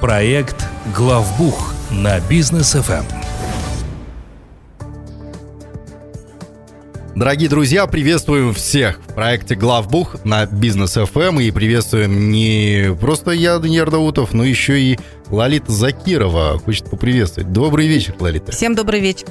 Проект «Главбух» на бизнес ФМ. Дорогие друзья, приветствуем всех в проекте «Главбух» на Бизнес FM и приветствуем не просто я, Даниил Даутов, но еще и Лолита Закирова. Хочет поприветствовать. Добрый вечер, Лолита. Всем добрый вечер.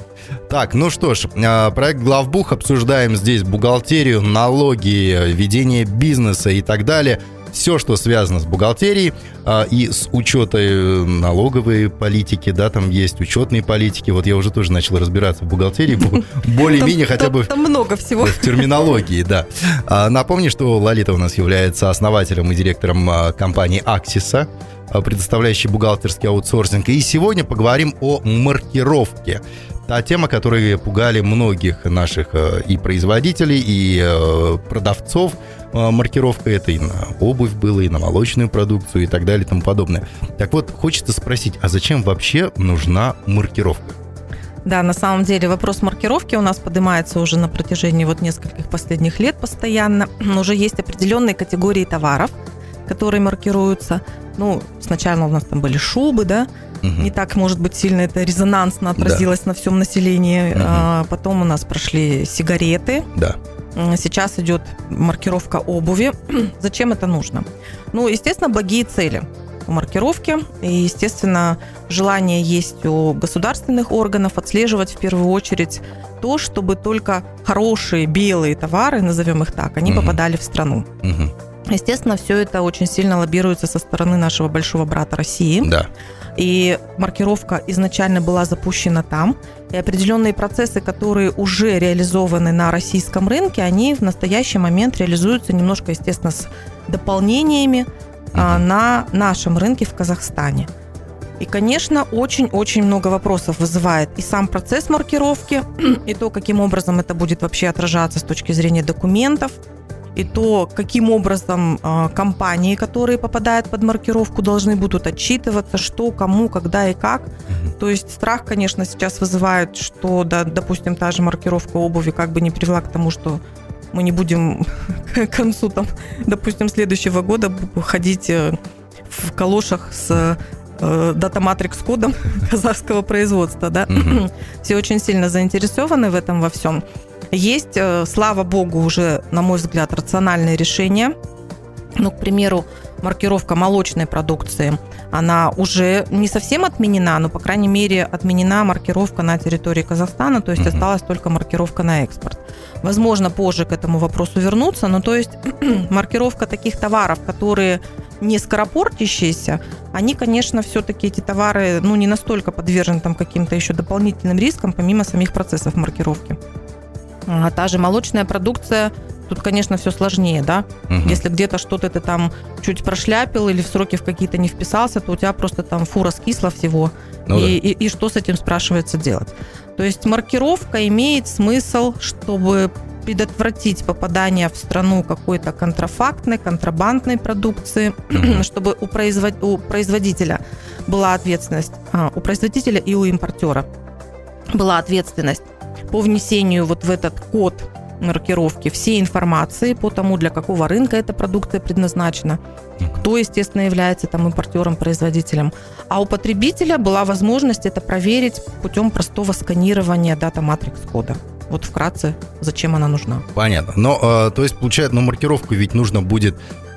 Так, ну что ж, а, проект «Главбух» обсуждаем здесь бухгалтерию, налоги, ведение бизнеса и так далее – все, что связано с бухгалтерией а, и с учета э, налоговой политики, да, там есть учетные политики. Вот я уже тоже начал разбираться в бухгалтерии, более-менее хотя бы... Там много всего. В терминологии, да. А, напомню, что Лолита у нас является основателем и директором а, компании «Аксиса», предоставляющей бухгалтерский аутсорсинг. И сегодня поговорим о маркировке та тема, которая пугали многих наших э, и производителей, и э, продавцов. Э, маркировка это и на обувь было, и на молочную продукцию, и так далее, и тому подобное. Так вот, хочется спросить, а зачем вообще нужна маркировка? Да, на самом деле вопрос маркировки у нас поднимается уже на протяжении вот нескольких последних лет постоянно. Уже есть определенные категории товаров, которые маркируются. Ну, сначала у нас там были шубы, да, угу. не так, может быть, сильно это резонансно отразилось да. на всем населении. Угу. А, потом у нас прошли сигареты. Да. Сейчас идет маркировка обуви. Зачем это нужно? Ну, естественно, благие цели у маркировки. И, естественно, желание есть у государственных органов отслеживать в первую очередь то, чтобы только хорошие белые товары, назовем их так, они угу. попадали в страну. Угу. Естественно, все это очень сильно лоббируется со стороны нашего большого брата России. Да. И маркировка изначально была запущена там. И определенные процессы, которые уже реализованы на российском рынке, они в настоящий момент реализуются немножко, естественно, с дополнениями а, на нашем рынке в Казахстане. И, конечно, очень-очень много вопросов вызывает и сам процесс маркировки, и то, каким образом это будет вообще отражаться с точки зрения документов, и то, каким образом э, компании, которые попадают под маркировку, должны будут отчитываться, что, кому, когда и как. То есть страх, конечно, сейчас вызывает, что, да, допустим, та же маркировка обуви как бы не привела к тому, что мы не будем к концу, там, допустим, следующего года ходить э, в калошах с э, дата-матрикс кодом казахского производства, да. Угу. Все очень сильно заинтересованы в этом во всем. Есть, э, слава богу, уже, на мой взгляд, рациональные решения. Ну, к примеру, маркировка молочной продукции, она уже не совсем отменена, но, по крайней мере, отменена маркировка на территории Казахстана, то есть mm-hmm. осталась только маркировка на экспорт. Возможно, позже к этому вопросу вернуться, но то есть маркировка таких товаров, которые не скоропортящиеся, они, конечно, все-таки эти товары, ну, не настолько подвержены там каким-то еще дополнительным рискам, помимо самих процессов маркировки. А та же молочная продукция, тут, конечно, все сложнее, да. Угу. Если где-то что-то ты там чуть прошляпил или в сроки в какие-то не вписался, то у тебя просто там фура скисла всего. Ну, и, да. и, и что с этим спрашивается делать? То есть маркировка имеет смысл, чтобы предотвратить попадание в страну какой-то контрафактной, контрабандной продукции, чтобы у, производ... у производителя была ответственность, а, у производителя и у импортера была ответственность по внесению вот в этот код маркировки всей информации по тому, для какого рынка эта продукция предназначена, кто, естественно, является там импортером, производителем. А у потребителя была возможность это проверить путем простого сканирования дата-матрикс кода. Вот вкратце, зачем она нужна. Понятно. Но, э, то есть, получается, ну, маркировку ведь нужно будет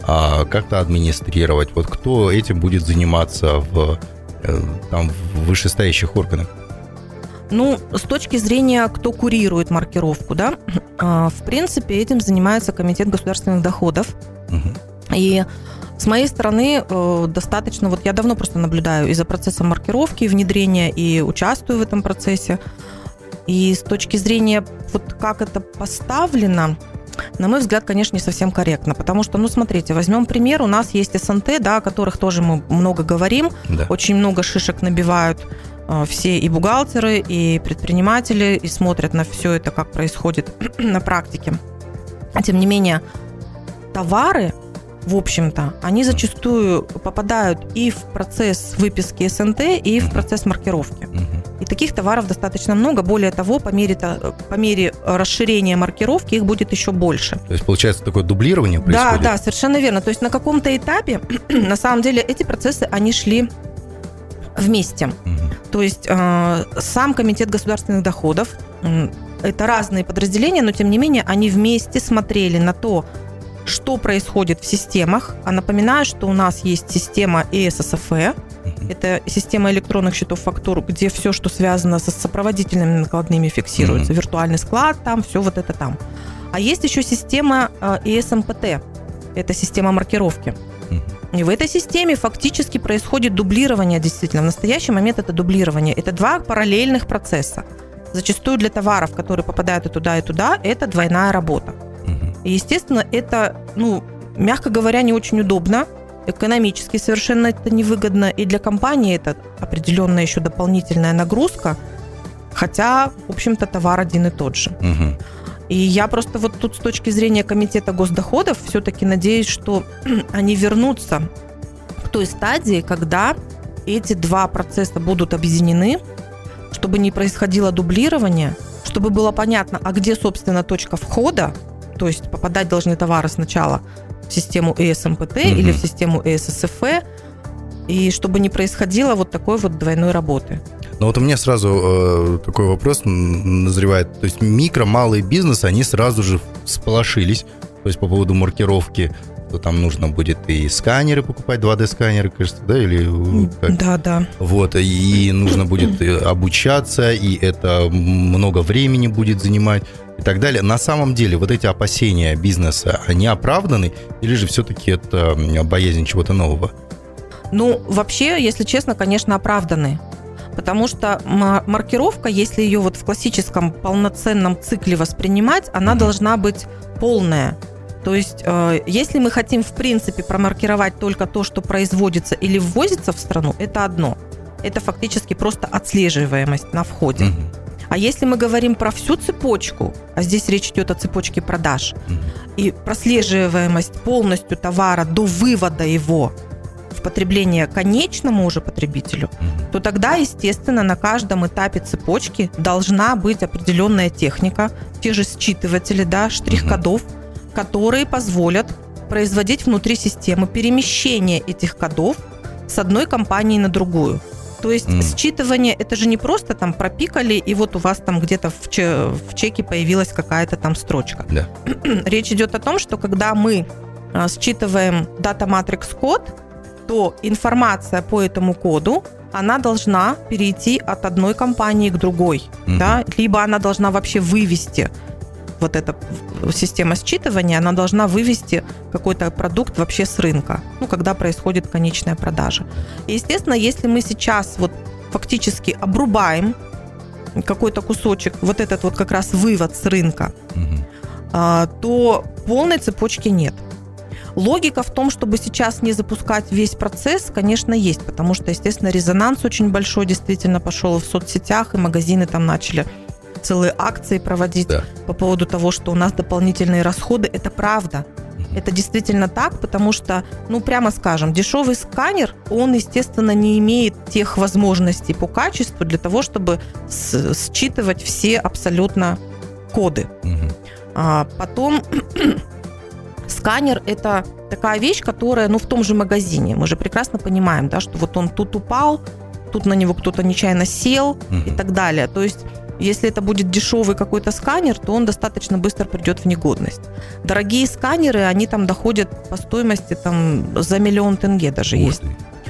э, как-то администрировать. Вот кто этим будет заниматься в, э, там, в вышестоящих органах? Ну, с точки зрения, кто курирует маркировку, да, а, в принципе, этим занимается Комитет государственных доходов. Угу. И с моей стороны э, достаточно, вот я давно просто наблюдаю и за процессом маркировки, внедрения, и участвую в этом процессе. И с точки зрения, вот как это поставлено, на мой взгляд, конечно, не совсем корректно, потому что, ну, смотрите, возьмем пример, у нас есть СНТ, да, о которых тоже мы много говорим, да. очень много шишек набивают все и бухгалтеры, и предприниматели, и смотрят на все это, как происходит на практике. Тем не менее, товары, в общем-то, они зачастую попадают и в процесс выписки СНТ, и в процесс маркировки. И И таких товаров достаточно много. Более того, по мере, по мере расширения маркировки их будет еще больше. То есть, получается, такое дублирование происходит? Да, да, совершенно верно. То есть на каком-то этапе, на самом деле, эти процессы, они шли вместе. Угу. То есть э, сам Комитет государственных доходов, это разные подразделения, но тем не менее они вместе смотрели на то, что происходит в системах. А напоминаю, что у нас есть система ЭССФ, это система электронных счетов фактур, где все, что связано со сопроводительными накладными, фиксируется. Mm-hmm. Виртуальный склад там, все вот это там. А есть еще система э, ЕСМПТ. Это система маркировки. И в этой системе фактически происходит дублирование, действительно. В настоящий момент это дублирование. Это два параллельных процесса. Зачастую для товаров, которые попадают и туда, и туда, это двойная работа. И, естественно, это, ну, мягко говоря, не очень удобно, экономически совершенно это невыгодно, и для компании это определенная еще дополнительная нагрузка, хотя, в общем-то, товар один и тот же. Угу. И я просто вот тут с точки зрения комитета госдоходов все-таки надеюсь, что они вернутся к той стадии, когда эти два процесса будут объединены, чтобы не происходило дублирование, чтобы было понятно, а где, собственно, точка входа, то есть попадать должны товары сначала в систему ESMPT угу. или в систему ESSF, и чтобы не происходило вот такой вот двойной работы. Но вот у меня сразу э, такой вопрос назревает. То есть микро, малые бизнесы, они сразу же сполошились. То есть по поводу маркировки, то там нужно будет и сканеры покупать, 2D-сканеры, кажется, да? Или как? Да, да. Вот, и нужно будет обучаться, и это много времени будет занимать и так далее. На самом деле вот эти опасения бизнеса, они оправданы или же все-таки это боязнь чего-то нового? Ну, вообще, если честно, конечно, оправданы. Потому что маркировка, если ее вот в классическом полноценном цикле воспринимать, она mm-hmm. должна быть полная. То есть, э, если мы хотим, в принципе, промаркировать только то, что производится или ввозится в страну, это одно. Это фактически просто отслеживаемость на входе. Угу. А если мы говорим про всю цепочку, а здесь речь идет о цепочке продаж, угу. и прослеживаемость полностью товара до вывода его в потребление конечному уже потребителю, то тогда, естественно, на каждом этапе цепочки должна быть определенная техника, те же считыватели, да, штрих-кодов, которые позволят производить внутри системы перемещение этих кодов с одной компании на другую. То есть mm. считывание это же не просто там пропикали, и вот у вас там где-то в, че, в чеке появилась какая-то там строчка. Да. Речь идет о том, что когда мы а, считываем Data Matrix код, то информация по этому коду она должна перейти от одной компании к другой, mm-hmm. да, либо она должна вообще вывести вот эта система считывания, она должна вывести какой-то продукт вообще с рынка, ну, когда происходит конечная продажа. И, естественно, если мы сейчас вот фактически обрубаем какой-то кусочек, вот этот вот как раз вывод с рынка, угу. то полной цепочки нет. Логика в том, чтобы сейчас не запускать весь процесс, конечно, есть, потому что, естественно, резонанс очень большой действительно пошел в соцсетях, и магазины там начали целые акции проводить да. по поводу того, что у нас дополнительные расходы. Это правда. Это действительно так, потому что, ну, прямо скажем, дешевый сканер, он, естественно, не имеет тех возможностей по качеству для того, чтобы считывать все абсолютно коды. Угу. А, потом сканер – это такая вещь, которая, ну, в том же магазине, мы же прекрасно понимаем, да, что вот он тут упал, тут на него кто-то нечаянно сел угу. и так далее. То есть если это будет дешевый какой-то сканер, то он достаточно быстро придет в негодность. Дорогие сканеры, они там доходят по стоимости там за миллион тенге даже Ух есть. Ты.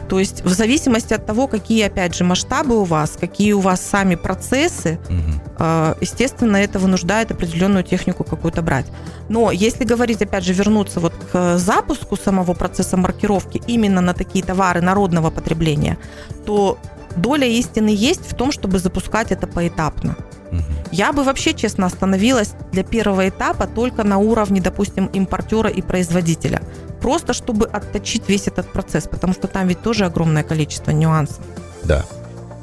То есть в зависимости от того, какие, опять же, масштабы у вас, какие у вас сами процессы, угу. естественно, это вынуждает определенную технику какую-то брать. Но если говорить, опять же, вернуться вот к запуску самого процесса маркировки именно на такие товары народного потребления, то доля истины есть в том, чтобы запускать это поэтапно. Я бы вообще, честно, остановилась для первого этапа только на уровне, допустим, импортера и производителя. Просто чтобы отточить весь этот процесс, потому что там ведь тоже огромное количество нюансов. Да.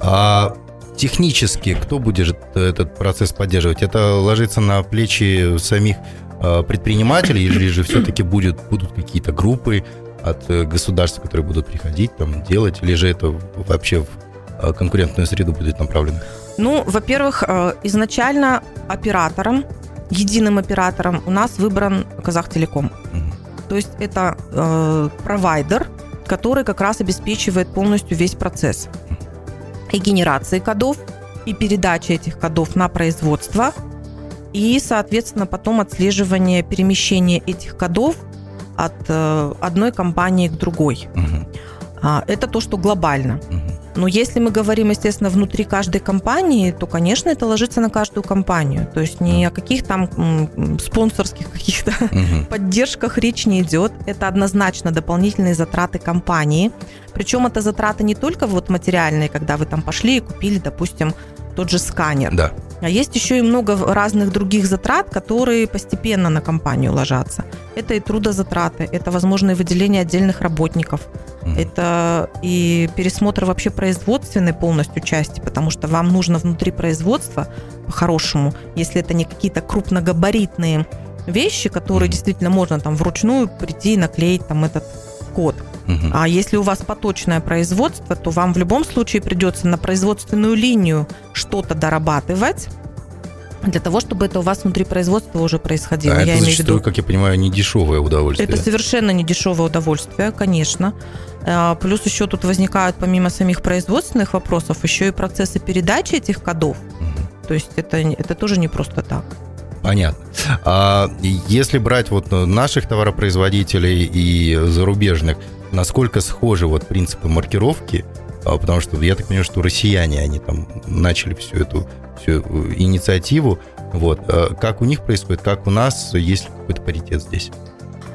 А технически кто будет этот процесс поддерживать? Это ложится на плечи самих а, предпринимателей или же все-таки будет, будут какие-то группы от э, государства, которые будут приходить, там, делать, или же это вообще в конкурентную среду будет направлено? Ну, во-первых, э, изначально оператором, единым оператором у нас выбран Казахтелеком. Мгм. То есть это э, провайдер, который как раз обеспечивает полностью весь процесс и генерации кодов, и передачи этих кодов на производство, и, соответственно, потом отслеживание перемещения этих кодов от э, одной компании к другой. А, это то, что глобально. Мгм. Но если мы говорим, естественно, внутри каждой компании, то, конечно, это ложится на каждую компанию. То есть ни о каких там спонсорских каких-то Мгм. поддержках речь не идет. Это однозначно дополнительные затраты компании. Причем это затраты не только вот материальные, когда вы там пошли и купили, допустим, тот же сканер. Да. А есть еще и много разных других затрат, которые постепенно на компанию ложатся. Это и трудозатраты, это возможное выделение отдельных работников, Мгм. это и пересмотр вообще производственной полностью части, потому что вам нужно внутри производства, по-хорошему, если это не какие-то крупногабаритные вещи, которые Мгм. действительно можно там вручную прийти и наклеить там этот код. Мгм. А если у вас поточное производство, то вам в любом случае придется на производственную линию что-то дорабатывать для того, чтобы это у вас внутри производства уже происходило. А Я это имею зачастую, виду. как я понимаю, не дешевое удовольствие. Это совершенно не дешевое удовольствие, конечно. А, Плюс еще тут возникают, помимо самих производственных вопросов, еще и процессы передачи этих кодов. Мгм. То есть это, это тоже не просто так. Понятно. А если брать вот наших товаропроизводителей и зарубежных, насколько схожи вот принципы маркировки? А, Потому что я так понимаю, что россияне, они там начали всю эту всю инициативу. Вот. А Как у них происходит, как у нас, есть ли какой-то паритет здесь?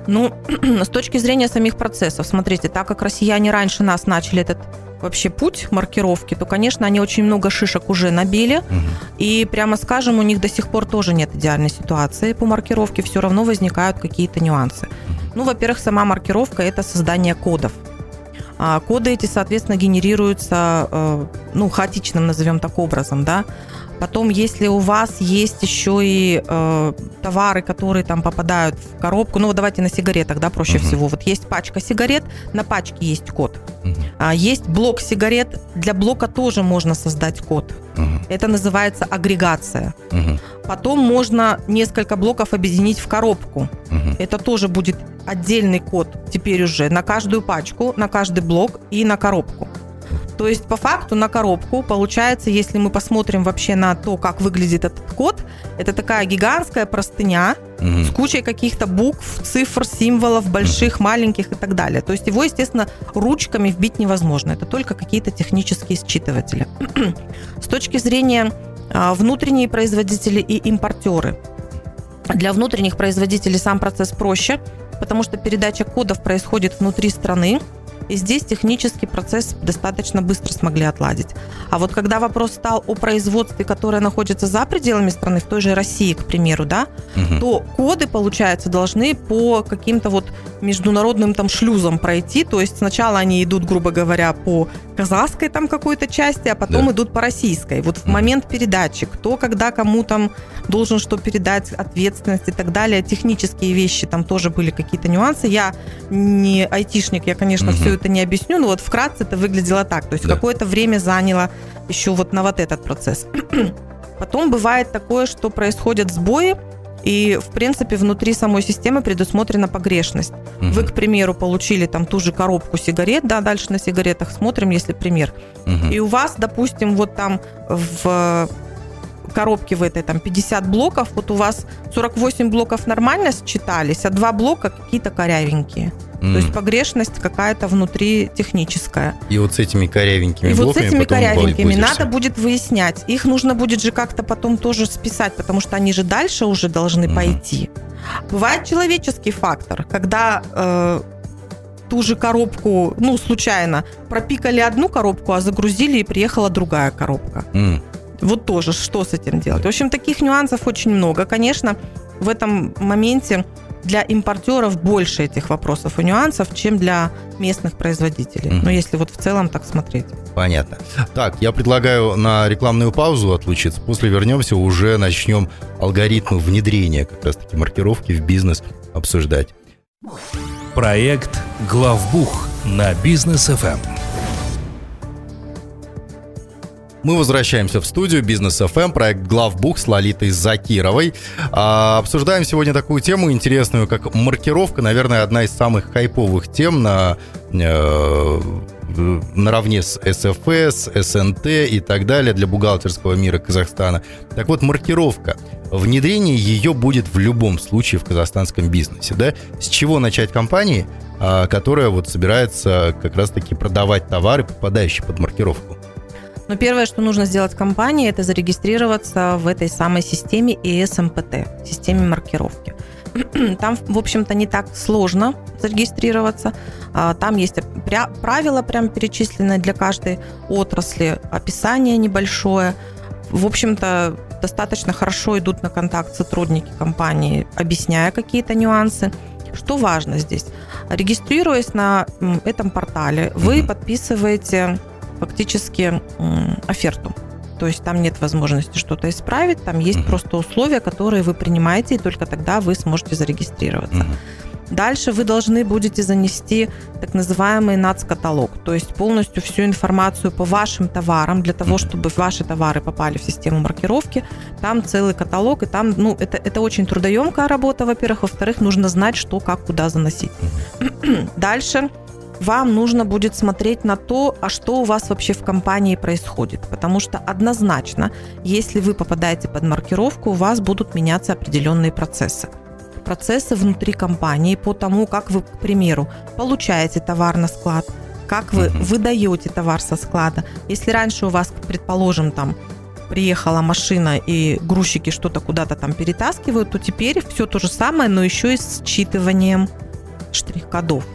Ну, с точки зрения самих процессов, смотрите, так как россияне раньше нас начали этот вообще путь маркировки, то, конечно, они очень много шишек уже набили. Мгм. И прямо скажем, у них до сих пор тоже нет идеальной ситуации по маркировке, все равно возникают какие-то нюансы. Ну, во-первых, сама маркировка – это создание кодов. А коды эти, соответственно, генерируются, э, ну, хаотичным, назовем так образом, да. Потом, если у вас есть еще и э, товары, которые там попадают в коробку, ну, вот давайте на сигаретах, да, проще Мгм. всего. Вот есть пачка сигарет, на пачке есть код. Мгм. А есть блок сигарет, для блока тоже можно создать код. Мгм. Это называется агрегация. Мгм. Потом можно несколько блоков объединить в коробку. Мгм. Это тоже будет отдельный код теперь уже на каждую пачку, на каждый блок и на коробку. То есть по факту на коробку получается, если мы посмотрим вообще на то, как выглядит этот код, это такая гигантская простыня Мгм. с кучей каких-то букв, цифр, символов, больших, маленьких и так далее. То есть его, естественно, ручками вбить невозможно. Это только какие-то технические считыватели. С точки зрения а, внутренние производители и импортеры. Для внутренних производителей сам процесс проще, потому что передача кодов происходит внутри страны, и здесь технический процесс достаточно быстро смогли отладить. А вот когда вопрос стал о производстве, которое находится за пределами страны, в той же России, к примеру, да, Мгм. то коды, получается, должны по каким-то вот международным там шлюзам пройти. То есть сначала они идут, грубо говоря, по казахской там какой-то части, а потом Да. идут по российской. Вот в Мгм. момент передачи, кто когда кому там должен что передать, ответственность и так далее, технические вещи, там тоже были какие-то нюансы. Я не айтишник, я, конечно, Мгм. все это не объясню, но вот вкратце это выглядело так. То есть Да. какое-то время заняло еще вот на вот этот процесс. Потом бывает такое, что происходят сбои, и, в принципе, внутри самой системы предусмотрена погрешность. Мгм. Вы, к примеру, получили там ту же коробку сигарет, да, дальше на сигаретах смотрим, если пример. Мгм. И у вас, допустим, вот там в коробке в этой там 50 блоков, вот у вас 48 блоков нормально считались, а два блока какие-то корявенькие. М. То есть погрешность какая-то внутри техническая. И вот с этими корявенькими И вот с блоками этими корявенькими надо будет выяснять. Их нужно будет же как-то потом тоже списать, потому что они же дальше уже должны Мгм. пойти. Бывает человеческий фактор, когда э, ту же коробку, ну, случайно, пропикали одну коробку, а загрузили и приехала другая коробка. М. Вот тоже, что с этим делать? В общем, таких нюансов очень много. Конечно, в этом моменте для импортеров больше этих вопросов и нюансов, чем для местных производителей. Мгм. Но если вот в целом так смотреть. Понятно. Так, я предлагаю на рекламную паузу отлучиться. После вернемся, уже начнем алгоритмы внедрения как раз-таки маркировки в бизнес обсуждать. Проект «Главбух» на Бизнес ФМ. Мы возвращаемся в студию Бизнес FM, проект Главбух с Лолитой Закировой. А, обсуждаем сегодня такую тему интересную, как маркировка. Наверное, одна из самых хайповых тем на э, наравне с СФС, СНТ и так далее для бухгалтерского мира Казахстана. Так вот, маркировка. Внедрение ее будет в любом случае в казахстанском бизнесе. Да? С чего начать компании, а, которая вот собирается как раз-таки продавать товары, попадающие под маркировку? Но первое, что нужно сделать компании, это зарегистрироваться в этой самой системе ESMPT, системе маркировки. Там, в общем-то, не так сложно зарегистрироваться. А, там есть правила прям перечисленные для каждой отрасли, описание небольшое. В общем-то, достаточно хорошо идут на контакт сотрудники компании, объясняя какие-то нюансы. Что важно здесь? Регистрируясь на этом портале, вы подписываете фактически оферту. То есть там нет возможности что-то исправить, там есть uh-huh. просто условия, которые вы принимаете, и только тогда вы сможете зарегистрироваться. Uh-huh. Дальше вы должны будете занести так называемый НАЦ-каталог, то есть полностью всю информацию по вашим товарам, для того, чтобы ваши товары попали в систему маркировки. Там целый каталог, и там, ну, это, это очень трудоемкая работа, во-первых. Во-вторых, нужно знать, что, как, куда заносить. Дальше вам нужно будет смотреть на то, а что у вас вообще в компании происходит. Потому что однозначно, если вы попадаете под маркировку, у вас будут меняться определенные процессы. Процессы внутри компании по тому, как вы, к примеру, получаете товар на склад, как вы выдаете товар со склада. Если раньше у вас, предположим, там приехала машина и грузчики что-то куда-то там перетаскивают, то теперь все то же самое, но еще и с считыванием штрих-кодов.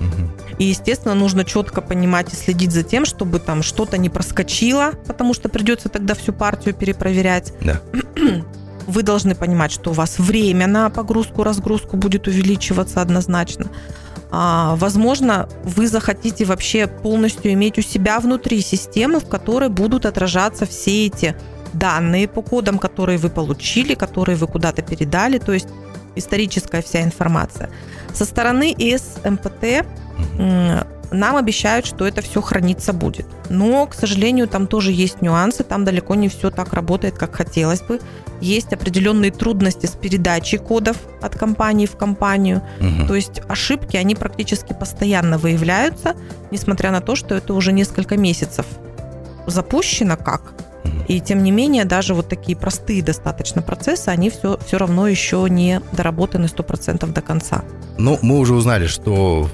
И, естественно, нужно четко понимать и следить за тем, чтобы там что-то не проскочило, потому что придется тогда всю партию перепроверять. Да. Вы должны понимать, что у вас время на погрузку-разгрузку будет увеличиваться однозначно. А, возможно, вы захотите вообще полностью иметь у себя внутри системы, в которой будут отражаться все эти данные по кодам, которые вы получили, которые вы куда-то передали, то есть историческая вся информация. Со стороны ИСМПТ нам обещают, что это все храниться будет. Но, к сожалению, там тоже есть нюансы, там далеко не все так работает, как хотелось бы. Есть определенные трудности с передачей кодов от компании в компанию. Угу. То есть ошибки, они практически постоянно выявляются, несмотря на то, что это уже несколько месяцев запущено как. И тем не менее, даже вот такие простые достаточно процессы, они все, все равно еще не доработаны 100% до конца. Ну, мы уже узнали, что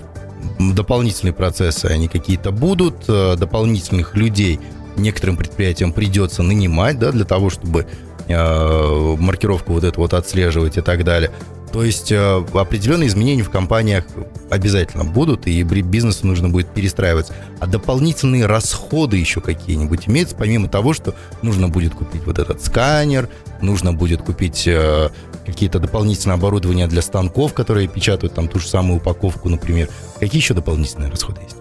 дополнительные процессы, они какие-то будут, э, дополнительных людей некоторым предприятиям придется нанимать, да, для того, чтобы маркировку вот эту вот отслеживать и так далее. То есть э, определенные изменения в компаниях обязательно будут, и бизнесу нужно будет перестраиваться. А дополнительные расходы еще какие-нибудь имеются, помимо того, что нужно будет купить вот этот сканер, нужно будет купить э, какие-то дополнительные оборудования для станков, которые печатают там ту же самую упаковку, например. Какие еще дополнительные расходы есть?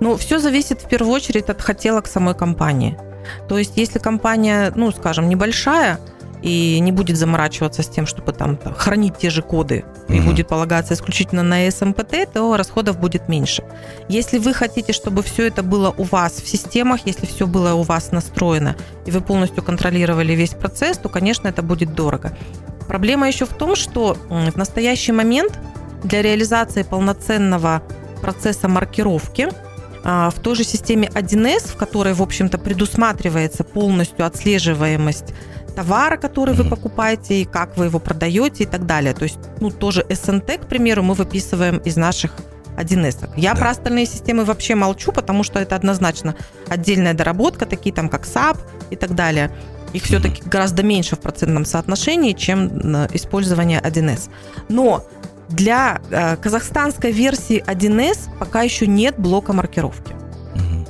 Ну, все зависит в первую очередь от хотелок самой компании. То есть, если компания, ну, скажем, небольшая, и не будет заморачиваться с тем, чтобы там, хранить те же коды и угу. будет полагаться исключительно на SMPT, то расходов будет меньше. Если вы хотите, чтобы все это было у вас в системах, если все было у вас настроено, и вы полностью контролировали весь процесс, то, конечно, это будет дорого. Проблема еще в том, что в настоящий момент для реализации полноценного процесса маркировки в той же системе 1С, в которой, в общем-то, предусматривается полностью отслеживаемость товара, который вы покупаете, и как вы его продаете и так далее. То есть, ну, тоже СНТ, к примеру, мы выписываем из наших 1С. Я да. про остальные системы вообще молчу, потому что это однозначно отдельная доработка, такие там как SAP и так далее. Их все-таки гораздо меньше в процентном соотношении, чем использование 1С. Но для э, казахстанской версии 1С пока еще нет блока маркировки.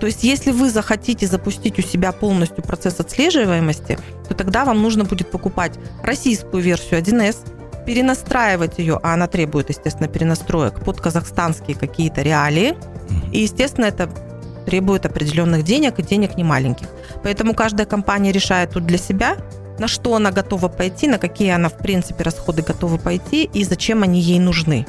То есть, если вы захотите запустить у себя полностью процесс отслеживаемости, то тогда вам нужно будет покупать российскую версию 1С, перенастраивать ее, а она требует, естественно, перенастроек под казахстанские какие-то реалии. И, естественно, это требует определенных денег и денег не маленьких. Поэтому каждая компания решает тут для себя, на что она готова пойти, на какие она, в принципе, расходы готова пойти и зачем они ей нужны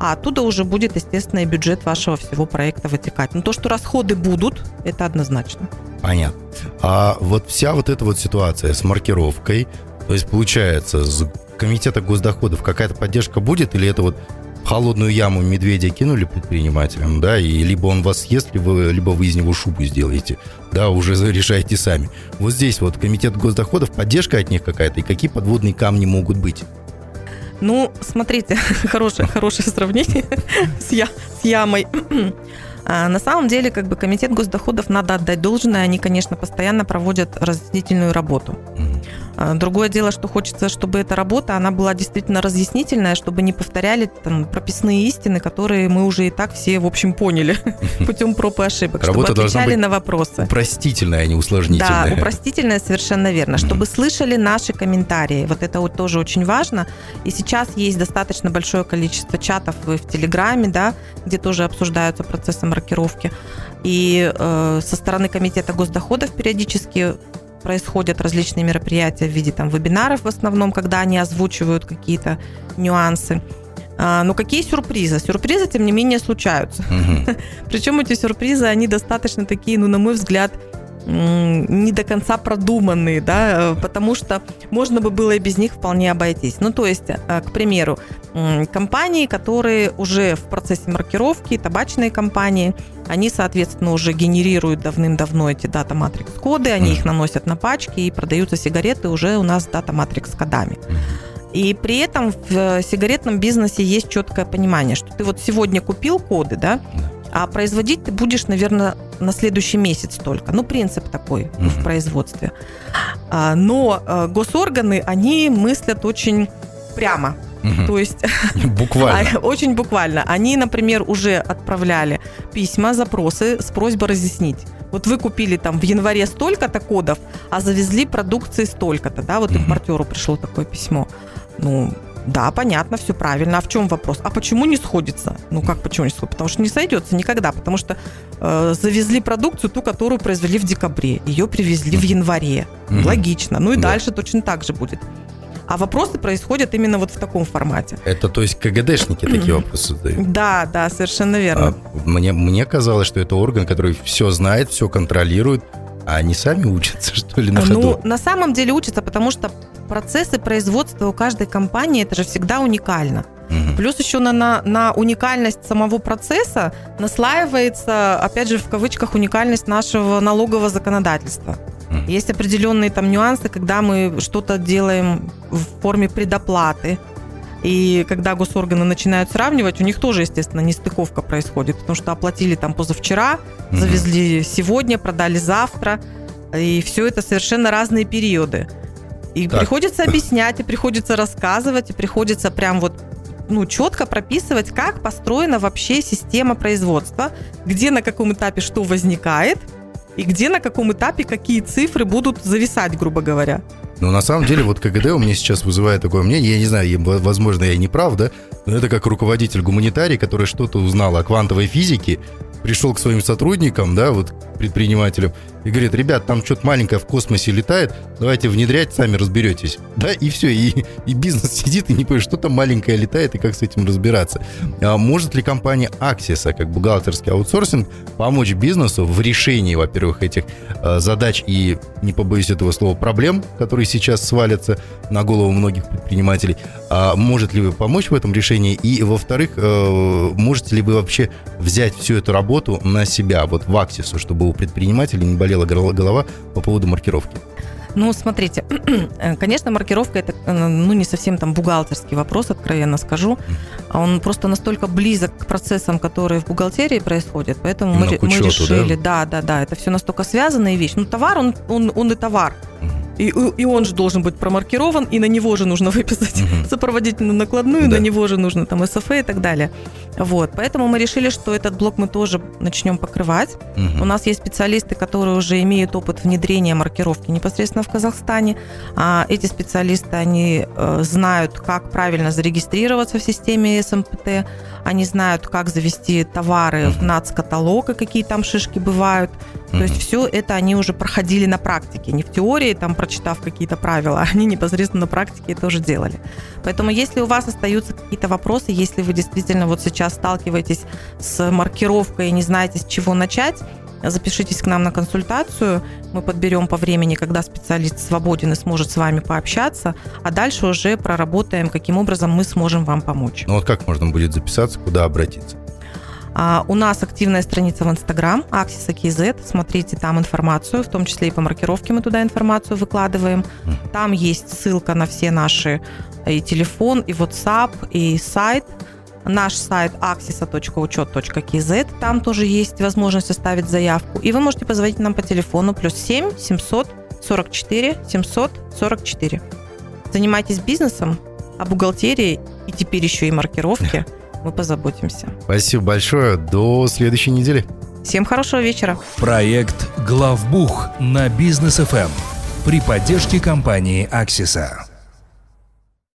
а оттуда уже будет, естественно, и бюджет вашего всего проекта вытекать. Но то, что расходы будут, это однозначно. Понятно. А вот вся вот эта вот ситуация с маркировкой, то есть получается, с комитета госдоходов какая-то поддержка будет или это вот холодную яму медведя кинули предпринимателям, да, и либо он вас съест, либо, либо вы из него шубу сделаете, да, уже решайте сами. Вот здесь вот комитет госдоходов, поддержка от них какая-то, и какие подводные камни могут быть? Ну, смотрите, хорошее, хорошее сравнение с, я, с ямой. А, на самом деле, как бы комитет госдоходов надо отдать должное, они, конечно, постоянно проводят разъяснительную работу. А, другое дело, что хочется, чтобы эта работа, она была действительно разъяснительная, чтобы не повторяли там прописные истины, которые мы уже и так все, в общем, поняли путем проб и ошибок, Работа чтобы отвечали на вопросы. Упростительная, а не усложнительная. Да, упростительная, совершенно верно. Чтобы слышали наши комментарии. Вот это вот тоже очень важно. И сейчас есть достаточно большое количество чатов в Телеграме, да, где тоже обсуждаются процессы маркировки. И э, со стороны комитета госдоходов периодически происходят различные мероприятия в виде там вебинаров в основном, когда они озвучивают какие-то нюансы. А, но какие сюрпризы? Сюрпризы, тем не менее, случаются. Угу. Причем эти сюрпризы, они достаточно такие, ну, на мой взгляд, не до конца продуманные, да, потому что можно бы было и без них вполне обойтись. Ну, то есть, э, к примеру, компании, которые уже в процессе маркировки, табачные компании, они, соответственно, уже генерируют давным-давно эти дата-матрикс-коды, они их наносят на пачки и продаются сигареты уже у нас с дата-матрикс-кодами. И при этом в э, сигаретном бизнесе есть четкое понимание, что ты вот сегодня купил коды, да, а производить ты будешь, наверное, на следующий месяц только. Ну, принцип такой mm-hmm. в производстве. А, но э, госорганы, они мыслят очень прямо. Угу. То есть буквально. А, очень буквально. Они, например, уже отправляли письма, запросы с просьбой разъяснить. Вот вы купили там в январе столько-то кодов, а завезли продукции столько-то, да, вот угу. импортеру пришло такое письмо. Ну, да, понятно, все правильно. А в чем вопрос? А почему не сходится? Ну как почему не сходится? Потому что не сойдется никогда, потому что э, завезли продукцию, ту, которую произвели в декабре, ее привезли в январе. Угу. Логично. Ну и да. дальше точно так же будет. А вопросы происходят именно вот в таком формате. Это то есть КГДшники такие вопросы задают? Да, да, совершенно верно. А, мне, мне казалось, что это орган, который все знает, все контролирует, а они сами учатся, что ли, на ну, ходу? Ну, на самом деле учатся, потому что процессы производства у каждой компании это же всегда уникально. Угу. Плюс еще на, на, на уникальность самого процесса наслаивается, опять же, в кавычках, уникальность нашего налогового законодательства. Угу. Есть определенные там нюансы, когда мы что-то делаем в форме предоплаты. И когда госорганы начинают сравнивать, у них тоже, естественно, нестыковка происходит, потому что оплатили там позавчера, угу. завезли сегодня, продали завтра. И все это совершенно разные периоды. И так. приходится объяснять, и приходится рассказывать, и приходится прям вот ну, четко прописывать, как построена вообще система производства, где на каком этапе что возникает, и где на каком этапе какие цифры будут зависать, грубо говоря. Ну, на самом деле, вот КГД у меня сейчас вызывает такое мнение, я не знаю, возможно, я не прав, да, но это как руководитель гуманитарий, который что-то узнал о квантовой физике, пришел к своим сотрудникам, да, вот предпринимателям, и говорит, ребят, там что-то маленькое в космосе летает, давайте внедрять, сами разберетесь. Да, и все, и, и бизнес сидит и не понимает, что там маленькое летает и как с этим разбираться. А может ли компания Axis, как бухгалтерский аутсорсинг, помочь бизнесу в решении, во-первых, этих э, задач и, не побоюсь этого слова, проблем, которые сейчас свалятся на голову многих предпринимателей? А может ли вы помочь в этом решении? И, во-вторых, э, можете ли вы вообще взять всю эту работу на себя, вот в Axis, чтобы у предпринимателей не болела голова по поводу маркировки? Ну, смотрите, конечно, маркировка это э, ну, не совсем там бухгалтерский вопрос, откровенно скажу. Он просто настолько близок к процессам, которые в бухгалтерии происходят, поэтому мы, учету, мы решили, да? да, да, да, это все настолько связанная вещь. Ну, товар, он, он, он и товар. И, и он же должен быть промаркирован, и на него же нужно выписать угу. сопроводительную накладную, да. на него же нужно там СФ и так далее. Вот, поэтому мы решили, что этот блок мы тоже начнем покрывать. Угу. У нас есть специалисты, которые уже имеют опыт внедрения маркировки непосредственно в Казахстане. А эти специалисты, они э, знают, как правильно зарегистрироваться в системе СМПТ, они знают, как завести товары в НАЦ-каталог и какие там шишки бывают. То есть все это они уже проходили на практике, не в теории, там прочитав какие-то правила, они непосредственно на практике это уже делали. Поэтому если у вас остаются какие-то вопросы, если вы действительно вот сейчас сталкиваетесь с маркировкой и не знаете, с чего начать, Запишитесь к нам на консультацию, мы подберем по времени, когда специалист свободен и сможет с вами пообщаться, а дальше уже проработаем, каким образом мы сможем вам помочь. Ну вот как можно будет записаться, куда обратиться? А, у нас активная страница в Инстаграм, Axis KZ. Смотрите там информацию, в том числе и по маркировке мы туда информацию выкладываем. Там есть ссылка на все наши и телефон, и WhatsApp, и сайт. Наш сайт axisa.учет.kz, там тоже есть возможность оставить заявку. И вы можете позвонить нам по телефону плюс 7 700 44 744. Занимайтесь бизнесом, а бухгалтерией и теперь еще и маркировки мы позаботимся. Спасибо большое. До следующей недели. Всем хорошего вечера. Проект «Главбух» на Бизнес ФМ при поддержке компании «Аксиса».